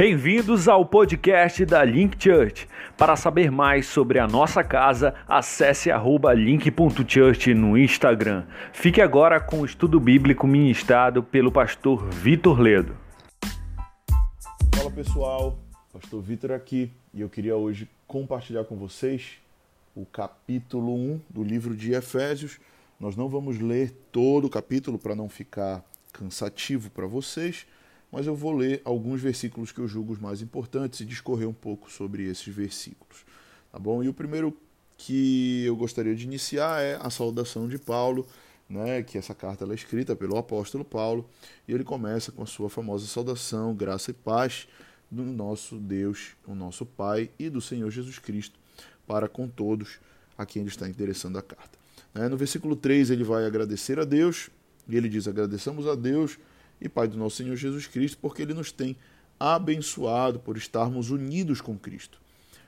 Bem-vindos ao podcast da Link Church. Para saber mais sobre a nossa casa, acesse link.church no Instagram. Fique agora com o estudo bíblico ministrado pelo pastor Vitor Ledo. Fala pessoal, pastor Vitor aqui e eu queria hoje compartilhar com vocês o capítulo 1 do livro de Efésios. Nós não vamos ler todo o capítulo para não ficar cansativo para vocês mas eu vou ler alguns versículos que eu julgo os mais importantes e discorrer um pouco sobre esses versículos. Tá bom? E o primeiro que eu gostaria de iniciar é a saudação de Paulo, né, que essa carta é escrita pelo apóstolo Paulo, e ele começa com a sua famosa saudação, graça e paz do nosso Deus, o nosso Pai e do Senhor Jesus Cristo para com todos a quem ele está endereçando a carta. Né, no versículo 3 ele vai agradecer a Deus, e ele diz: Agradeçamos a Deus e Pai do nosso Senhor Jesus Cristo, porque Ele nos tem abençoado por estarmos unidos com Cristo,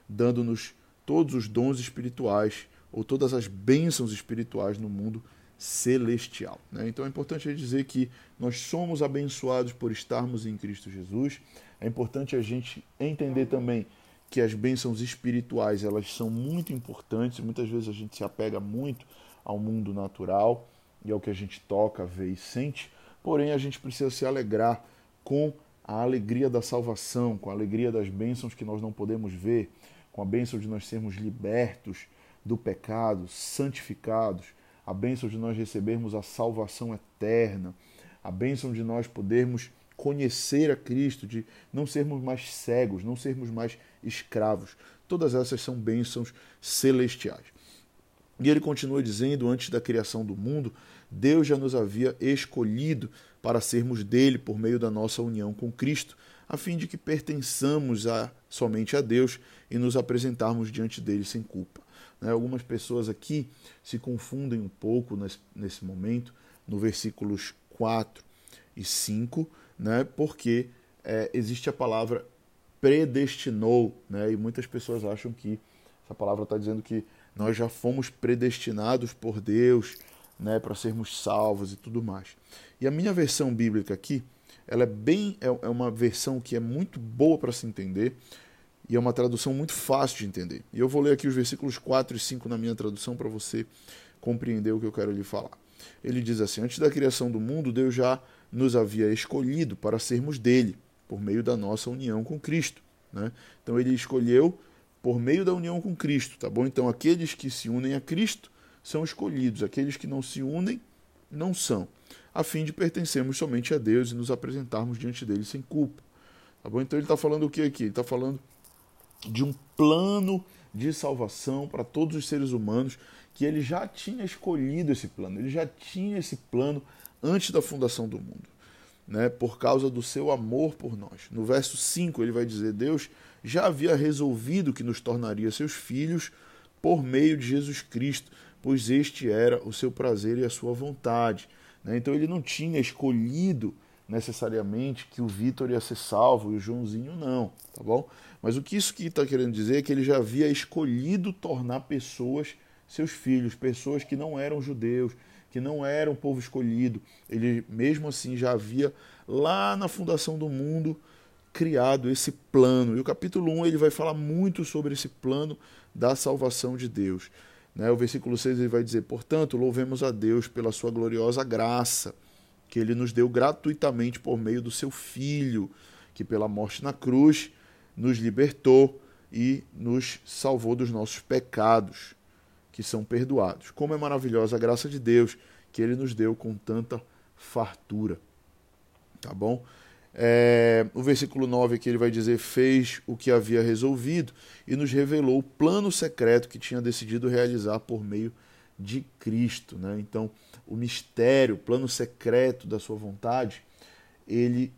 dando-nos todos os dons espirituais ou todas as bênçãos espirituais no mundo celestial. Né? Então é importante dizer que nós somos abençoados por estarmos em Cristo Jesus. É importante a gente entender também que as bênçãos espirituais elas são muito importantes. Muitas vezes a gente se apega muito ao mundo natural e ao que a gente toca, vê e sente, Porém, a gente precisa se alegrar com a alegria da salvação, com a alegria das bênçãos que nós não podemos ver, com a bênção de nós sermos libertos do pecado, santificados, a bênção de nós recebermos a salvação eterna, a bênção de nós podermos conhecer a Cristo, de não sermos mais cegos, não sermos mais escravos. Todas essas são bênçãos celestiais. E ele continua dizendo: antes da criação do mundo, Deus já nos havia escolhido para sermos dele por meio da nossa união com Cristo, a fim de que pertençamos a, somente a Deus e nos apresentarmos diante dele sem culpa. Né? Algumas pessoas aqui se confundem um pouco nesse, nesse momento, no versículos 4 e 5, né? porque é, existe a palavra predestinou, né? e muitas pessoas acham que essa palavra está dizendo que nós já fomos predestinados por Deus né, para sermos salvos e tudo mais. E a minha versão bíblica aqui, ela é bem é, é uma versão que é muito boa para se entender e é uma tradução muito fácil de entender. E eu vou ler aqui os versículos 4 e 5 na minha tradução para você compreender o que eu quero lhe falar. Ele diz assim: Antes da criação do mundo, Deus já nos havia escolhido para sermos dele, por meio da nossa união com Cristo. Né? Então ele escolheu por meio da união com Cristo, tá bom? Então aqueles que se unem a Cristo são escolhidos, aqueles que não se unem não são, a fim de pertencermos somente a Deus e nos apresentarmos diante dele sem culpa. Tá bom? Então ele está falando o que aqui? Ele está falando de um plano de salvação para todos os seres humanos, que ele já tinha escolhido esse plano, ele já tinha esse plano antes da fundação do mundo, né? por causa do seu amor por nós. No verso 5 ele vai dizer: Deus já havia resolvido que nos tornaria seus filhos por meio de Jesus Cristo, pois este era o seu prazer e a sua vontade. Né? Então ele não tinha escolhido necessariamente que o Vitor ia ser salvo e o Joãozinho não, tá bom? Mas o que isso que está querendo dizer é que ele já havia escolhido tornar pessoas seus filhos, pessoas que não eram judeus, que não eram povo escolhido. Ele mesmo assim já havia lá na fundação do mundo criado esse plano. E o capítulo 1 ele vai falar muito sobre esse plano da salvação de Deus. Né? O versículo 6 ele vai dizer: Portanto, louvemos a Deus pela sua gloriosa graça, que ele nos deu gratuitamente por meio do seu Filho, que pela morte na cruz nos libertou e nos salvou dos nossos pecados, que são perdoados. Como é maravilhosa a graça de Deus que ele nos deu com tanta fartura. Tá bom? É, o versículo 9 aqui ele vai dizer: fez o que havia resolvido e nos revelou o plano secreto que tinha decidido realizar por meio de Cristo. Né? Então, o mistério, o plano secreto da sua vontade, ele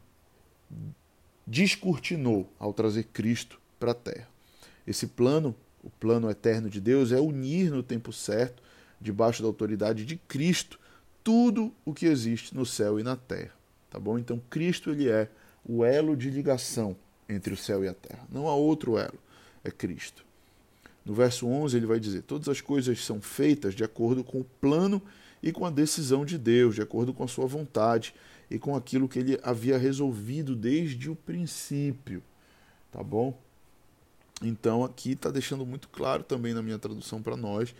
descortinou ao trazer Cristo para a terra. Esse plano, o plano eterno de Deus, é unir no tempo certo, debaixo da autoridade de Cristo, tudo o que existe no céu e na terra tá bom? Então Cristo ele é o elo de ligação entre o céu e a terra. Não há outro elo, é Cristo. No verso 11 ele vai dizer: Todas as coisas são feitas de acordo com o plano e com a decisão de Deus, de acordo com a sua vontade e com aquilo que ele havia resolvido desde o princípio. tá bom? Então aqui está deixando muito claro também na minha tradução para nós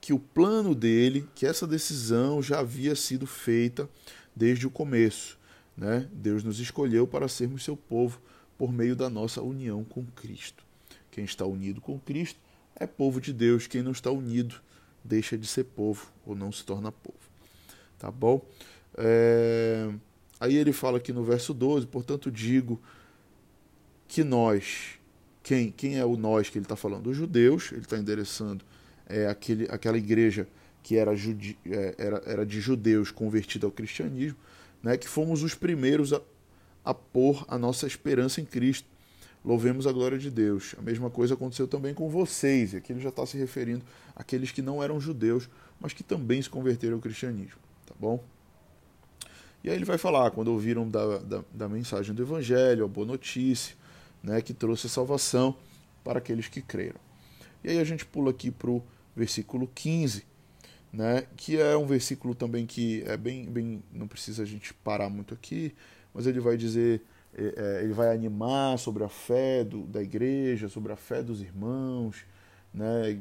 que o plano dele, que essa decisão já havia sido feita desde o começo. Né? Deus nos escolheu para sermos seu povo por meio da nossa união com Cristo. Quem está unido com Cristo é povo de Deus, quem não está unido deixa de ser povo ou não se torna povo. Tá bom? É... Aí ele fala aqui no verso 12: portanto, digo que nós, quem, quem é o nós que ele está falando? Os judeus, ele está endereçando é, aquele, aquela igreja que era, judi, é, era, era de judeus convertida ao cristianismo, né, que fomos os primeiros a, a pôr a nossa esperança em Cristo. Louvemos a glória de Deus. A mesma coisa aconteceu também com vocês. E aqui ele já está se referindo àqueles que não eram judeus, mas que também se converteram ao cristianismo. Tá bom? E aí ele vai falar, quando ouviram da, da, da mensagem do Evangelho, a boa notícia, né, que trouxe a salvação para aqueles que creram. E aí a gente pula aqui para o versículo 15, né, que é um versículo também que é bem, bem. Não precisa a gente parar muito aqui, mas ele vai dizer é, é, ele vai animar sobre a fé do, da igreja, sobre a fé dos irmãos, né?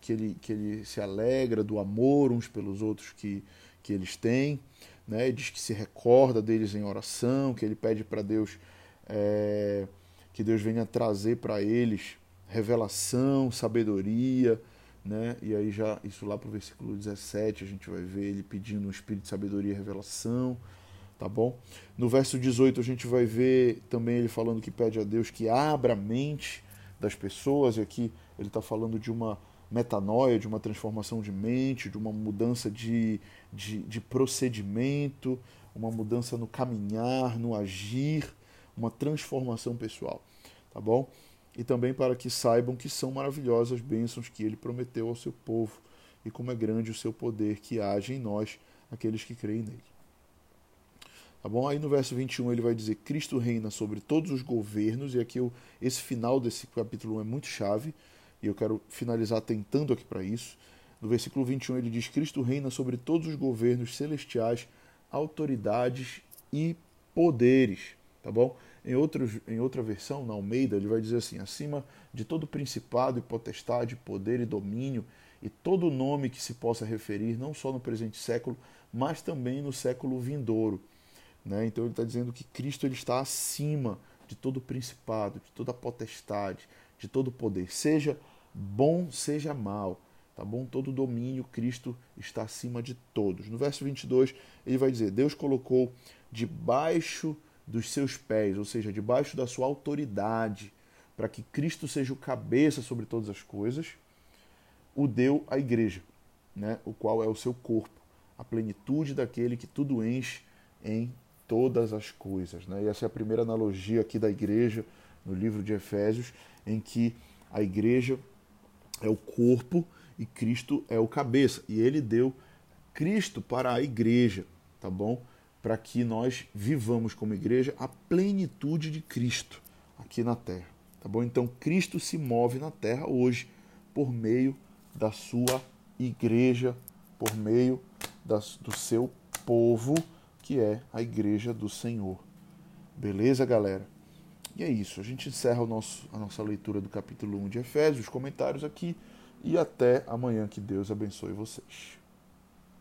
que, ele, que ele se alegra do amor uns pelos outros que, que eles têm, né? diz que se recorda deles em oração, que ele pede para Deus é, que Deus venha trazer para eles revelação, sabedoria, né? E aí já isso lá para o versículo 17 a gente vai ver ele pedindo um espírito de sabedoria e revelação tá bom? No verso 18 a gente vai ver também ele falando que pede a Deus que abra a mente das pessoas, e aqui ele está falando de uma metanoia, de uma transformação de mente, de uma mudança de, de, de procedimento, uma mudança no caminhar, no agir, uma transformação pessoal, tá bom? E também para que saibam que são maravilhosas bênçãos que ele prometeu ao seu povo e como é grande o seu poder que age em nós, aqueles que creem nele. Tá bom? Aí no verso 21 ele vai dizer: Cristo reina sobre todos os governos, e aqui eu, esse final desse capítulo 1 é muito chave, e eu quero finalizar tentando aqui para isso. No versículo 21 ele diz: Cristo reina sobre todos os governos celestiais, autoridades e poderes. Tá bom? Em, outros, em outra versão, na Almeida, ele vai dizer assim: acima de todo principado e potestade, poder e domínio, e todo nome que se possa referir, não só no presente século, mas também no século vindouro né? Então ele está dizendo que Cristo ele está acima de todo principado, de toda potestade, de todo poder, seja bom, seja mal. Tá bom? Todo domínio, Cristo está acima de todos. No verso 22, ele vai dizer: Deus colocou debaixo dos seus pés, ou seja, debaixo da sua autoridade, para que Cristo seja o cabeça sobre todas as coisas, o deu à igreja, né? o qual é o seu corpo, a plenitude daquele que tudo enche em todas as coisas. Né? E essa é a primeira analogia aqui da igreja no livro de Efésios, em que a igreja é o corpo e Cristo é o cabeça. E ele deu Cristo para a igreja, tá bom? Para que nós vivamos como igreja a plenitude de Cristo aqui na terra, tá bom? Então Cristo se move na terra hoje por meio da sua igreja, por meio das, do seu povo que é a igreja do Senhor. Beleza, galera? E é isso. A gente encerra nosso, a nossa leitura do capítulo 1 de Efésios, os comentários aqui. E até amanhã. Que Deus abençoe vocês.